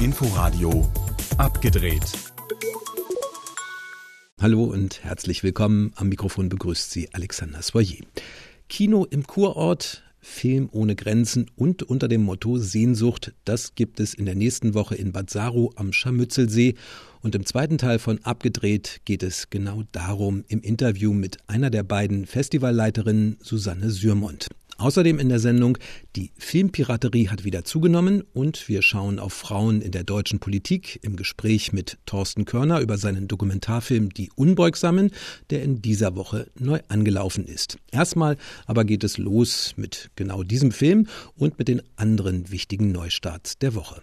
Inforadio abgedreht. Hallo und herzlich willkommen. Am Mikrofon begrüßt Sie Alexander Soyer. Kino im Kurort, Film ohne Grenzen und unter dem Motto Sehnsucht, das gibt es in der nächsten Woche in Bad Saro am Scharmützelsee. Und im zweiten Teil von Abgedreht geht es genau darum im Interview mit einer der beiden Festivalleiterinnen Susanne Sürmond. Außerdem in der Sendung Die Filmpiraterie hat wieder zugenommen und wir schauen auf Frauen in der deutschen Politik im Gespräch mit Thorsten Körner über seinen Dokumentarfilm Die Unbeugsamen, der in dieser Woche neu angelaufen ist. Erstmal aber geht es los mit genau diesem Film und mit den anderen wichtigen Neustarts der Woche.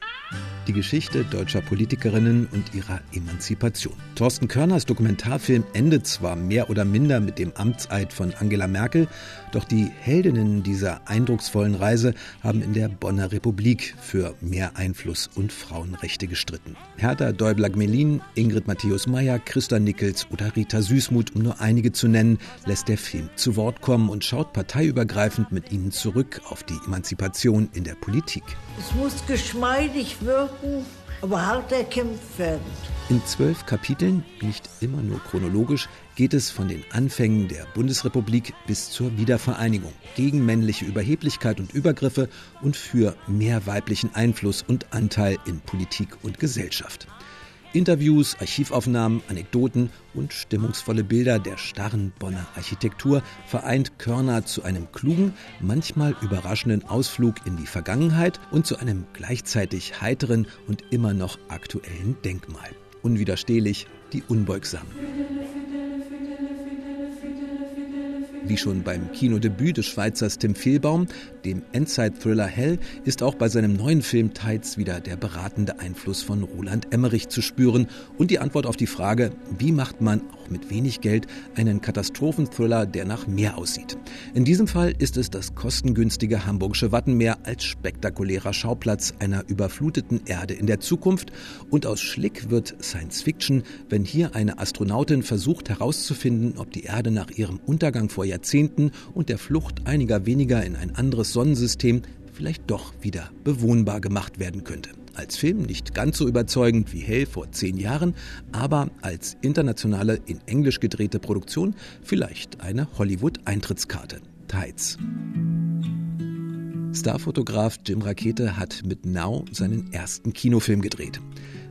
Die Geschichte deutscher Politikerinnen und ihrer Emanzipation. Thorsten Körners Dokumentarfilm endet zwar mehr oder minder mit dem Amtseid von Angela Merkel, doch die Heldinnen dieser eindrucksvollen Reise haben in der Bonner Republik für mehr Einfluss und Frauenrechte gestritten. Hertha Däubler-Gmelin, Ingrid Matthäus-Meyer, Christa Nickels oder Rita Süßmuth, um nur einige zu nennen, lässt der Film zu Wort kommen und schaut parteiübergreifend mit ihnen zurück auf die Emanzipation in der Politik. Es muss geschmeidig wirken, aber hart erkämpft werden. In zwölf Kapiteln, nicht immer nur chronologisch, geht es von den Anfängen der Bundesrepublik bis zur Wiedervereinigung, gegen männliche Überheblichkeit und Übergriffe und für mehr weiblichen Einfluss und Anteil in Politik und Gesellschaft. Interviews, Archivaufnahmen, Anekdoten und stimmungsvolle Bilder der starren Bonner Architektur vereint Körner zu einem klugen, manchmal überraschenden Ausflug in die Vergangenheit und zu einem gleichzeitig heiteren und immer noch aktuellen Denkmal unwiderstehlich die Unbeugsamen. Wie schon beim Kinodebüt des Schweizers Tim Fehlbaum, dem Endzeit-Thriller Hell, ist auch bei seinem neuen Film Tides wieder der beratende Einfluss von Roland Emmerich zu spüren und die Antwort auf die Frage, wie macht man auch mit wenig Geld einen Katastrophenthriller, der nach Meer aussieht. In diesem Fall ist es das kostengünstige hamburgische Wattenmeer als spektakulärer Schauplatz einer überfluteten Erde in der Zukunft und aus Schlick wird Science Fiction, wenn hier eine Astronautin versucht herauszufinden, ob die Erde nach ihrem Untergang vor Jahrzehnten und der Flucht einiger weniger in ein anderes Sonnensystem vielleicht doch wieder bewohnbar gemacht werden könnte. Als Film nicht ganz so überzeugend wie Hell vor zehn Jahren, aber als internationale in Englisch gedrehte Produktion vielleicht eine Hollywood-Eintrittkarte. Tides. Starfotograf Jim Rakete hat mit Now seinen ersten Kinofilm gedreht.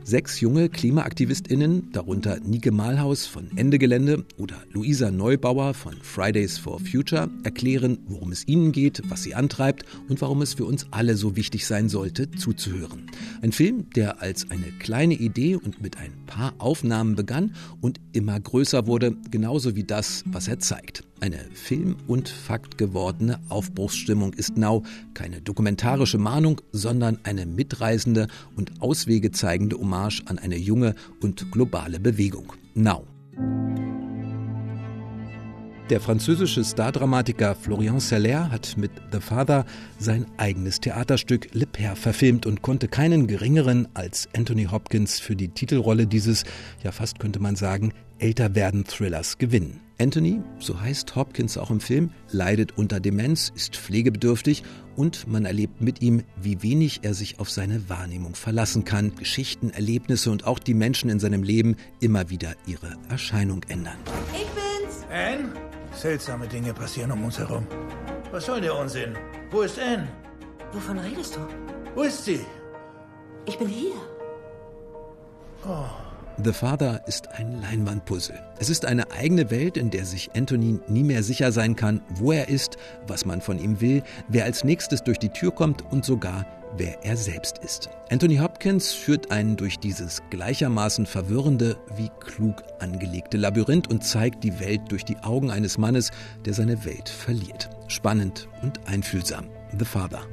Sechs junge KlimaaktivistInnen, darunter Nike Malhaus von Ende Gelände oder Luisa Neubauer von Fridays for Future, erklären, worum es ihnen geht, was sie antreibt und warum es für uns alle so wichtig sein sollte, zuzuhören. Ein Film, der als eine kleine Idee und mit ein paar Aufnahmen begann und immer größer wurde, genauso wie das, was er zeigt. Eine Film- und Fakt gewordene Aufbruchsstimmung ist Now keine dokumentarische Mahnung, sondern eine mitreißende und Auswege zeigende Hommage an eine junge und globale Bewegung. Now. Der französische Stardramatiker Florian Seller hat mit The Father sein eigenes Theaterstück Le Père verfilmt und konnte keinen geringeren als Anthony Hopkins für die Titelrolle dieses, ja fast könnte man sagen, älter werden Thrillers gewinnen. Anthony, so heißt Hopkins auch im Film, leidet unter Demenz, ist pflegebedürftig und man erlebt mit ihm, wie wenig er sich auf seine Wahrnehmung verlassen kann. Geschichten, Erlebnisse und auch die Menschen in seinem Leben immer wieder ihre Erscheinung ändern. Ich bin's! Anne? Seltsame Dinge passieren um uns herum. Was soll der Unsinn? Wo ist Anne? Wovon redest du? Wo ist sie? Ich bin hier. Oh. The Father ist ein Leinwandpuzzle. Es ist eine eigene Welt, in der sich Anthony nie mehr sicher sein kann, wo er ist, was man von ihm will, wer als nächstes durch die Tür kommt und sogar wer er selbst ist. Anthony Hopkins führt einen durch dieses gleichermaßen verwirrende wie klug angelegte Labyrinth und zeigt die Welt durch die Augen eines Mannes, der seine Welt verliert. Spannend und einfühlsam. The Father.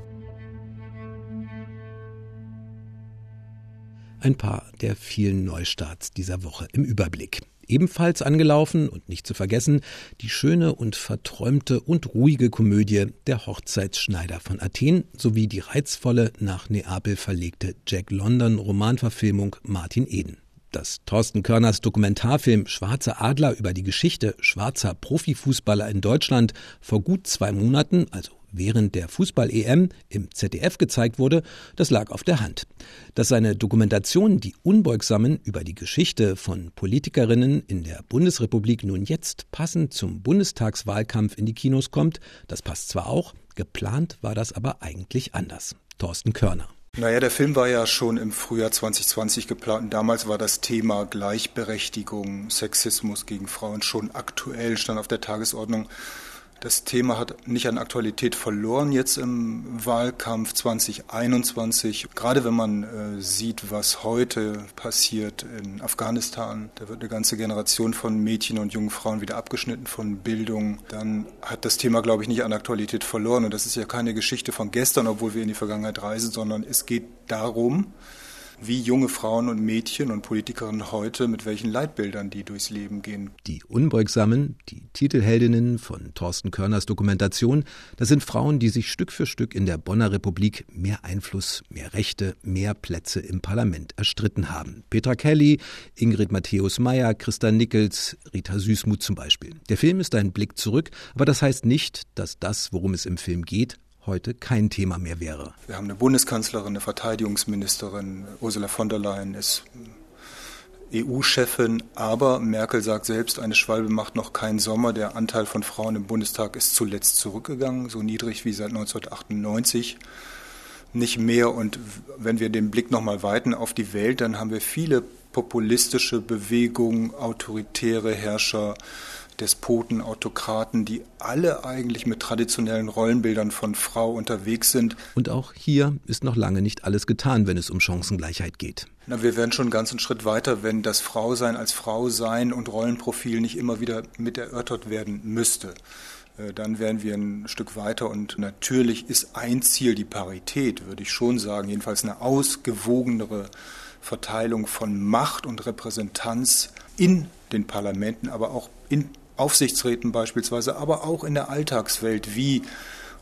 Ein paar der vielen Neustarts dieser Woche im Überblick. Ebenfalls angelaufen und nicht zu vergessen die schöne und verträumte und ruhige Komödie Der Hochzeitsschneider von Athen sowie die reizvolle nach Neapel verlegte Jack London Romanverfilmung Martin Eden dass Thorsten Körners Dokumentarfilm Schwarze Adler über die Geschichte schwarzer Profifußballer in Deutschland vor gut zwei Monaten, also während der Fußball-EM im ZDF gezeigt wurde, das lag auf der Hand. Dass seine Dokumentation Die Unbeugsamen über die Geschichte von Politikerinnen in der Bundesrepublik nun jetzt passend zum Bundestagswahlkampf in die Kinos kommt, das passt zwar auch, geplant war das aber eigentlich anders. Thorsten Körner. Naja, der Film war ja schon im Frühjahr 2020 geplant. Damals war das Thema Gleichberechtigung, Sexismus gegen Frauen schon aktuell, stand auf der Tagesordnung. Das Thema hat nicht an Aktualität verloren jetzt im Wahlkampf 2021. Gerade wenn man äh, sieht, was heute passiert in Afghanistan, da wird eine ganze Generation von Mädchen und jungen Frauen wieder abgeschnitten von Bildung, dann hat das Thema, glaube ich, nicht an Aktualität verloren. Und das ist ja keine Geschichte von gestern, obwohl wir in die Vergangenheit reisen, sondern es geht darum, wie junge Frauen und Mädchen und Politikerinnen heute, mit welchen Leitbildern die durchs Leben gehen. Die Unbeugsamen, die Titelheldinnen von Thorsten Körners Dokumentation, das sind Frauen, die sich Stück für Stück in der Bonner Republik mehr Einfluss, mehr Rechte, mehr Plätze im Parlament erstritten haben. Petra Kelly, Ingrid Matthäus-Meyer, Christa Nickels, Rita Süßmuth zum Beispiel. Der Film ist ein Blick zurück, aber das heißt nicht, dass das, worum es im Film geht, heute kein Thema mehr wäre. Wir haben eine Bundeskanzlerin, eine Verteidigungsministerin, Ursula von der Leyen ist EU-Chefin, aber Merkel sagt selbst, eine Schwalbe macht noch keinen Sommer. Der Anteil von Frauen im Bundestag ist zuletzt zurückgegangen, so niedrig wie seit 1998 nicht mehr. Und wenn wir den Blick nochmal weiten auf die Welt, dann haben wir viele populistische Bewegungen, autoritäre Herrscher, Despoten, Autokraten, die alle eigentlich mit traditionellen Rollenbildern von Frau unterwegs sind. Und auch hier ist noch lange nicht alles getan, wenn es um Chancengleichheit geht. Na, wir werden schon einen ganzen Schritt weiter, wenn das Frausein als Frausein und Rollenprofil nicht immer wieder mit erörtert werden müsste äh, dann wären wir ein Stück weiter. Und natürlich ist ein Ziel die Parität, würde ich schon sagen, jedenfalls eine ausgewogenere Verteilung von Macht und Repräsentanz in den Parlamenten, aber auch in Aufsichtsräten beispielsweise, aber auch in der Alltagswelt, wie,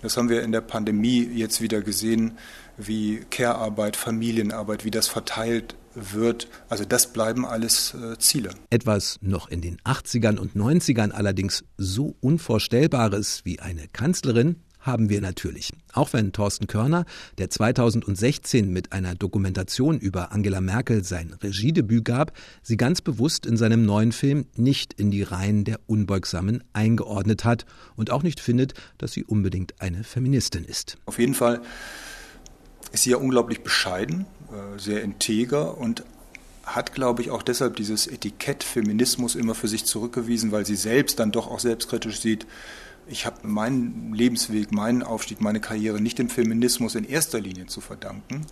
das haben wir in der Pandemie jetzt wieder gesehen, wie Care-Arbeit, Familienarbeit, wie das verteilt wird. Also das bleiben alles äh, Ziele. Etwas noch in den 80ern und 90ern allerdings so Unvorstellbares wie eine Kanzlerin haben wir natürlich. Auch wenn Thorsten Körner, der 2016 mit einer Dokumentation über Angela Merkel sein Regiedebüt gab, sie ganz bewusst in seinem neuen Film nicht in die Reihen der Unbeugsamen eingeordnet hat und auch nicht findet, dass sie unbedingt eine Feministin ist. Auf jeden Fall ist sie ja unglaublich bescheiden, äh, sehr integer und hat, glaube ich, auch deshalb dieses Etikett Feminismus immer für sich zurückgewiesen, weil sie selbst dann doch auch selbstkritisch sieht, ich habe meinen Lebensweg, meinen Aufstieg, meine Karriere nicht dem Feminismus in erster Linie zu verdanken,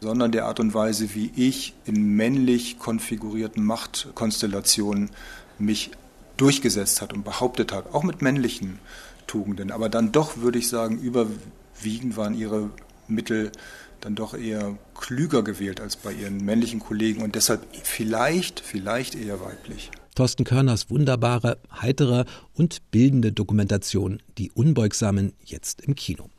sondern der Art und Weise, wie ich in männlich konfigurierten Machtkonstellationen mich durchgesetzt hat und behauptet hat, auch mit männlichen Tugenden. Aber dann doch, würde ich sagen, überwiegend waren ihre Mittel dann doch eher klüger gewählt als bei ihren männlichen Kollegen und deshalb vielleicht, vielleicht eher weiblich. Thorsten Körners wunderbare, heitere und bildende Dokumentation Die Unbeugsamen jetzt im Kino.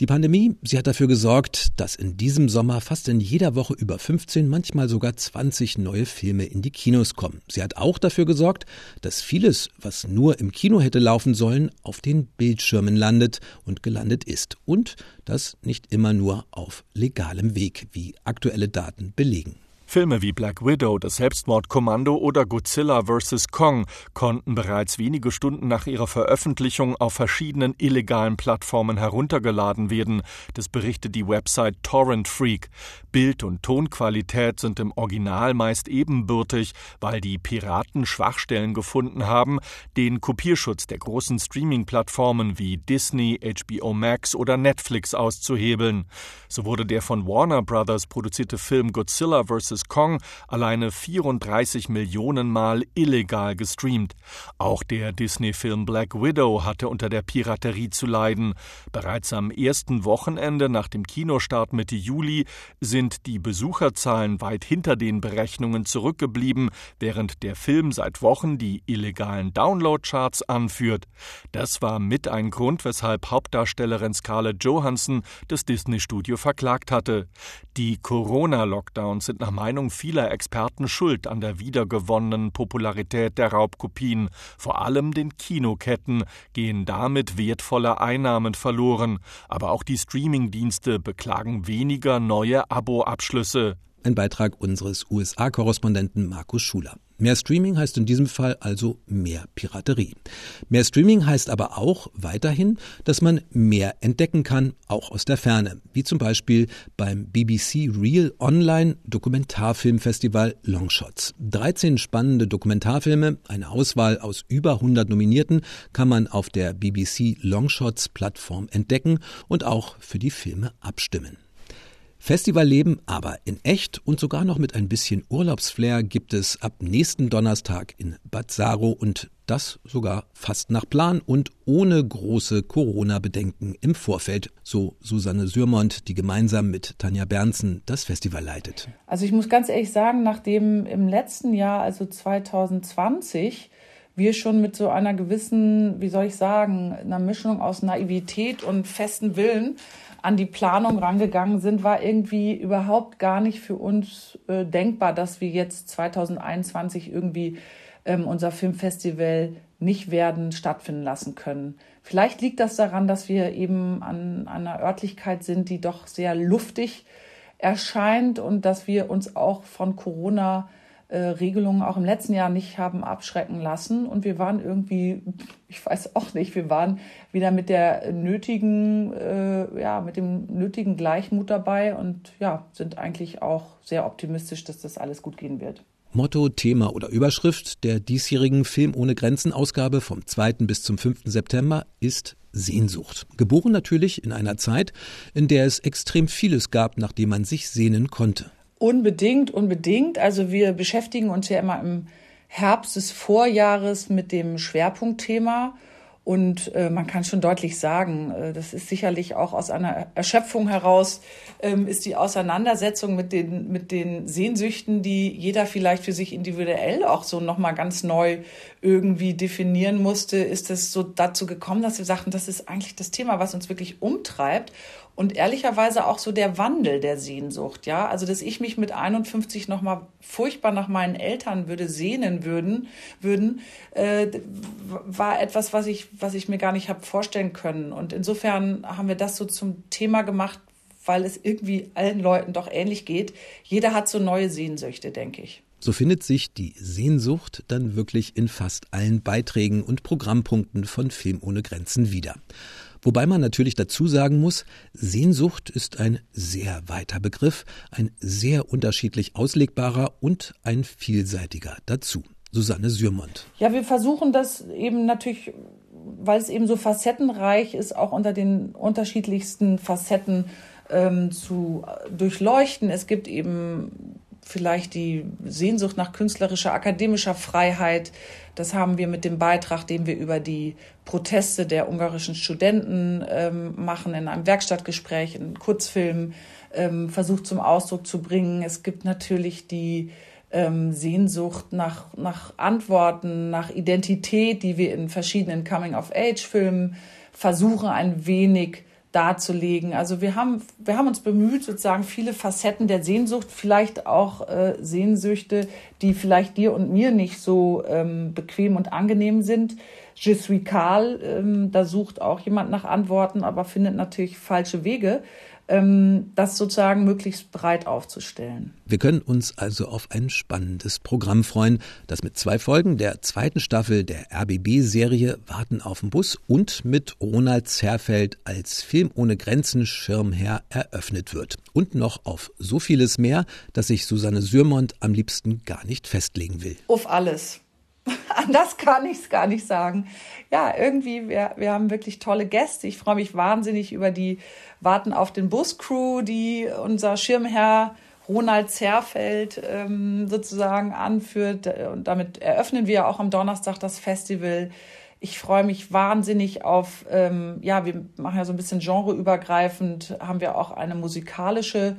Die Pandemie, sie hat dafür gesorgt, dass in diesem Sommer fast in jeder Woche über 15, manchmal sogar 20 neue Filme in die Kinos kommen. Sie hat auch dafür gesorgt, dass vieles, was nur im Kino hätte laufen sollen, auf den Bildschirmen landet und gelandet ist. Und das nicht immer nur auf legalem Weg, wie aktuelle Daten belegen. Filme wie Black Widow, das Selbstmordkommando oder Godzilla vs. Kong konnten bereits wenige Stunden nach ihrer Veröffentlichung auf verschiedenen illegalen Plattformen heruntergeladen werden. Das berichtet die Website Torrent Freak. Bild- und Tonqualität sind im Original meist ebenbürtig, weil die Piraten Schwachstellen gefunden haben, den Kopierschutz der großen Streaming-Plattformen wie Disney, HBO Max oder Netflix auszuhebeln. So wurde der von Warner Brothers produzierte Film Godzilla vs. vs. Kong alleine 34 Millionen Mal illegal gestreamt. Auch der Disney-Film Black Widow hatte unter der Piraterie zu leiden. Bereits am ersten Wochenende nach dem Kinostart Mitte Juli sind die Besucherzahlen weit hinter den Berechnungen zurückgeblieben, während der Film seit Wochen die illegalen Download-Charts anführt. Das war mit ein Grund, weshalb Hauptdarstellerin Scarlett Johansson das Disney-Studio verklagt hatte. Die Corona-Lockdowns sind nach meinem Meinung vieler Experten schuld an der wiedergewonnenen Popularität der Raubkopien. Vor allem den Kinoketten gehen damit wertvolle Einnahmen verloren. Aber auch die Streamingdienste beklagen weniger neue Abo-Abschlüsse. Ein Beitrag unseres USA-Korrespondenten Markus Schuler. Mehr Streaming heißt in diesem Fall also mehr Piraterie. Mehr Streaming heißt aber auch weiterhin, dass man mehr entdecken kann, auch aus der Ferne, wie zum Beispiel beim BBC Real Online Dokumentarfilmfestival Longshots. 13 spannende Dokumentarfilme, eine Auswahl aus über 100 Nominierten, kann man auf der BBC Longshots Plattform entdecken und auch für die Filme abstimmen. Festivalleben aber in echt und sogar noch mit ein bisschen Urlaubsflair gibt es ab nächsten Donnerstag in Bad Saro und das sogar fast nach Plan und ohne große Corona-Bedenken im Vorfeld, so Susanne Sürmont, die gemeinsam mit Tanja Bernsen das Festival leitet. Also ich muss ganz ehrlich sagen, nachdem im letzten Jahr, also 2020, wir schon mit so einer gewissen, wie soll ich sagen, einer Mischung aus Naivität und festen Willen an die Planung rangegangen sind, war irgendwie überhaupt gar nicht für uns äh, denkbar, dass wir jetzt 2021 irgendwie ähm, unser Filmfestival nicht werden stattfinden lassen können. Vielleicht liegt das daran, dass wir eben an, an einer Örtlichkeit sind, die doch sehr luftig erscheint und dass wir uns auch von Corona Regelungen auch im letzten Jahr nicht haben abschrecken lassen. Und wir waren irgendwie, ich weiß auch nicht, wir waren wieder mit der nötigen, äh, ja, mit dem nötigen Gleichmut dabei und ja, sind eigentlich auch sehr optimistisch, dass das alles gut gehen wird. Motto, Thema oder Überschrift der diesjährigen Film ohne Grenzen Ausgabe vom 2. bis zum 5. September ist Sehnsucht. Geboren natürlich in einer Zeit, in der es extrem vieles gab, nach dem man sich sehnen konnte. Unbedingt, unbedingt. Also wir beschäftigen uns ja immer im Herbst des Vorjahres mit dem Schwerpunktthema. Und äh, man kann schon deutlich sagen, äh, das ist sicherlich auch aus einer Erschöpfung heraus, ähm, ist die Auseinandersetzung mit den, mit den Sehnsüchten, die jeder vielleicht für sich individuell auch so nochmal ganz neu irgendwie definieren musste, ist es so dazu gekommen, dass wir sagten, das ist eigentlich das Thema, was uns wirklich umtreibt und ehrlicherweise auch so der Wandel der Sehnsucht, ja, also dass ich mich mit 51 noch mal furchtbar nach meinen Eltern würde sehnen würden, würden, äh, war etwas, was ich, was ich mir gar nicht habe vorstellen können. Und insofern haben wir das so zum Thema gemacht, weil es irgendwie allen Leuten doch ähnlich geht. Jeder hat so neue Sehnsüchte, denke ich. So findet sich die Sehnsucht dann wirklich in fast allen Beiträgen und Programmpunkten von Film ohne Grenzen wieder. Wobei man natürlich dazu sagen muss, Sehnsucht ist ein sehr weiter Begriff, ein sehr unterschiedlich auslegbarer und ein vielseitiger dazu. Susanne Sürmont. Ja, wir versuchen das eben natürlich, weil es eben so facettenreich ist, auch unter den unterschiedlichsten Facetten ähm, zu durchleuchten. Es gibt eben vielleicht die Sehnsucht nach künstlerischer, akademischer Freiheit. Das haben wir mit dem Beitrag, den wir über die Proteste der ungarischen Studenten ähm, machen, in einem Werkstattgespräch, in Kurzfilm ähm, versucht zum Ausdruck zu bringen. Es gibt natürlich die ähm, Sehnsucht nach, nach Antworten, nach Identität, die wir in verschiedenen Coming-of-Age-Filmen versuchen, ein wenig darzulegen. Also wir haben, wir haben uns bemüht, sozusagen viele Facetten der Sehnsucht, vielleicht auch äh, Sehnsüchte, die vielleicht dir und mir nicht so ähm, bequem und angenehm sind. Je suis Karl, ähm, da sucht auch jemand nach Antworten, aber findet natürlich falsche Wege das sozusagen möglichst breit aufzustellen. Wir können uns also auf ein spannendes Programm freuen, das mit zwei Folgen der zweiten Staffel der RBB-Serie Warten auf den Bus und mit Ronald Zerfeld als Film ohne Grenzen Schirmherr eröffnet wird. Und noch auf so vieles mehr, dass sich Susanne Sürmont am liebsten gar nicht festlegen will. Auf alles. Anders kann ich es gar nicht sagen. Ja, irgendwie, wir, wir haben wirklich tolle Gäste. Ich freue mich wahnsinnig über die Warten auf den Bus-Crew, die unser Schirmherr Ronald Zerfeld ähm, sozusagen anführt. Und damit eröffnen wir auch am Donnerstag das Festival. Ich freue mich wahnsinnig auf, ähm, ja, wir machen ja so ein bisschen genreübergreifend, haben wir auch eine musikalische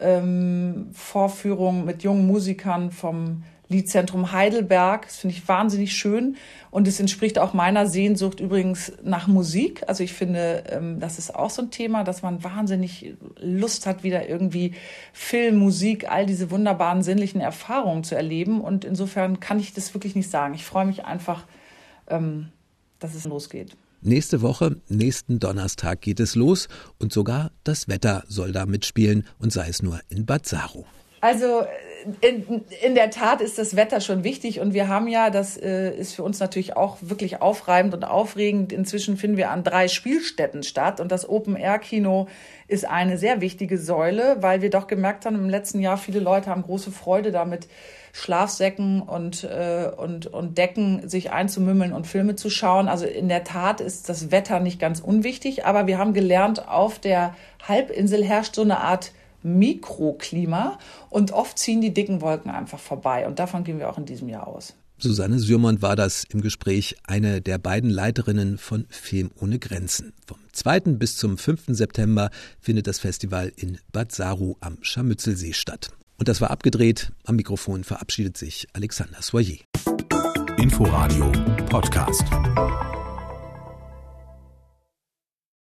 ähm, Vorführung mit jungen Musikern vom Liedzentrum Heidelberg. Das finde ich wahnsinnig schön und es entspricht auch meiner Sehnsucht übrigens nach Musik. Also ich finde, ähm, das ist auch so ein Thema, dass man wahnsinnig Lust hat, wieder irgendwie Film, Musik, all diese wunderbaren sinnlichen Erfahrungen zu erleben. Und insofern kann ich das wirklich nicht sagen. Ich freue mich einfach, ähm, dass es losgeht. Nächste Woche, nächsten Donnerstag geht es los und sogar das Wetter soll da mitspielen und sei es nur in Bad Saro. Also in, in der Tat ist das Wetter schon wichtig und wir haben ja, das äh, ist für uns natürlich auch wirklich aufreibend und aufregend. Inzwischen finden wir an drei Spielstätten statt und das Open-Air-Kino ist eine sehr wichtige Säule, weil wir doch gemerkt haben, im letzten Jahr viele Leute haben große Freude damit, Schlafsäcken und, äh, und, und Decken sich einzumümmeln und Filme zu schauen. Also in der Tat ist das Wetter nicht ganz unwichtig, aber wir haben gelernt, auf der Halbinsel herrscht so eine Art Mikroklima und oft ziehen die dicken Wolken einfach vorbei und davon gehen wir auch in diesem Jahr aus. Susanne Sürmond war das im Gespräch, eine der beiden Leiterinnen von Film ohne Grenzen. Vom 2. bis zum 5. September findet das Festival in Bad Saru am Scharmützelsee statt. Und das war abgedreht. Am Mikrofon verabschiedet sich Alexander Soyer. Inforadio Podcast.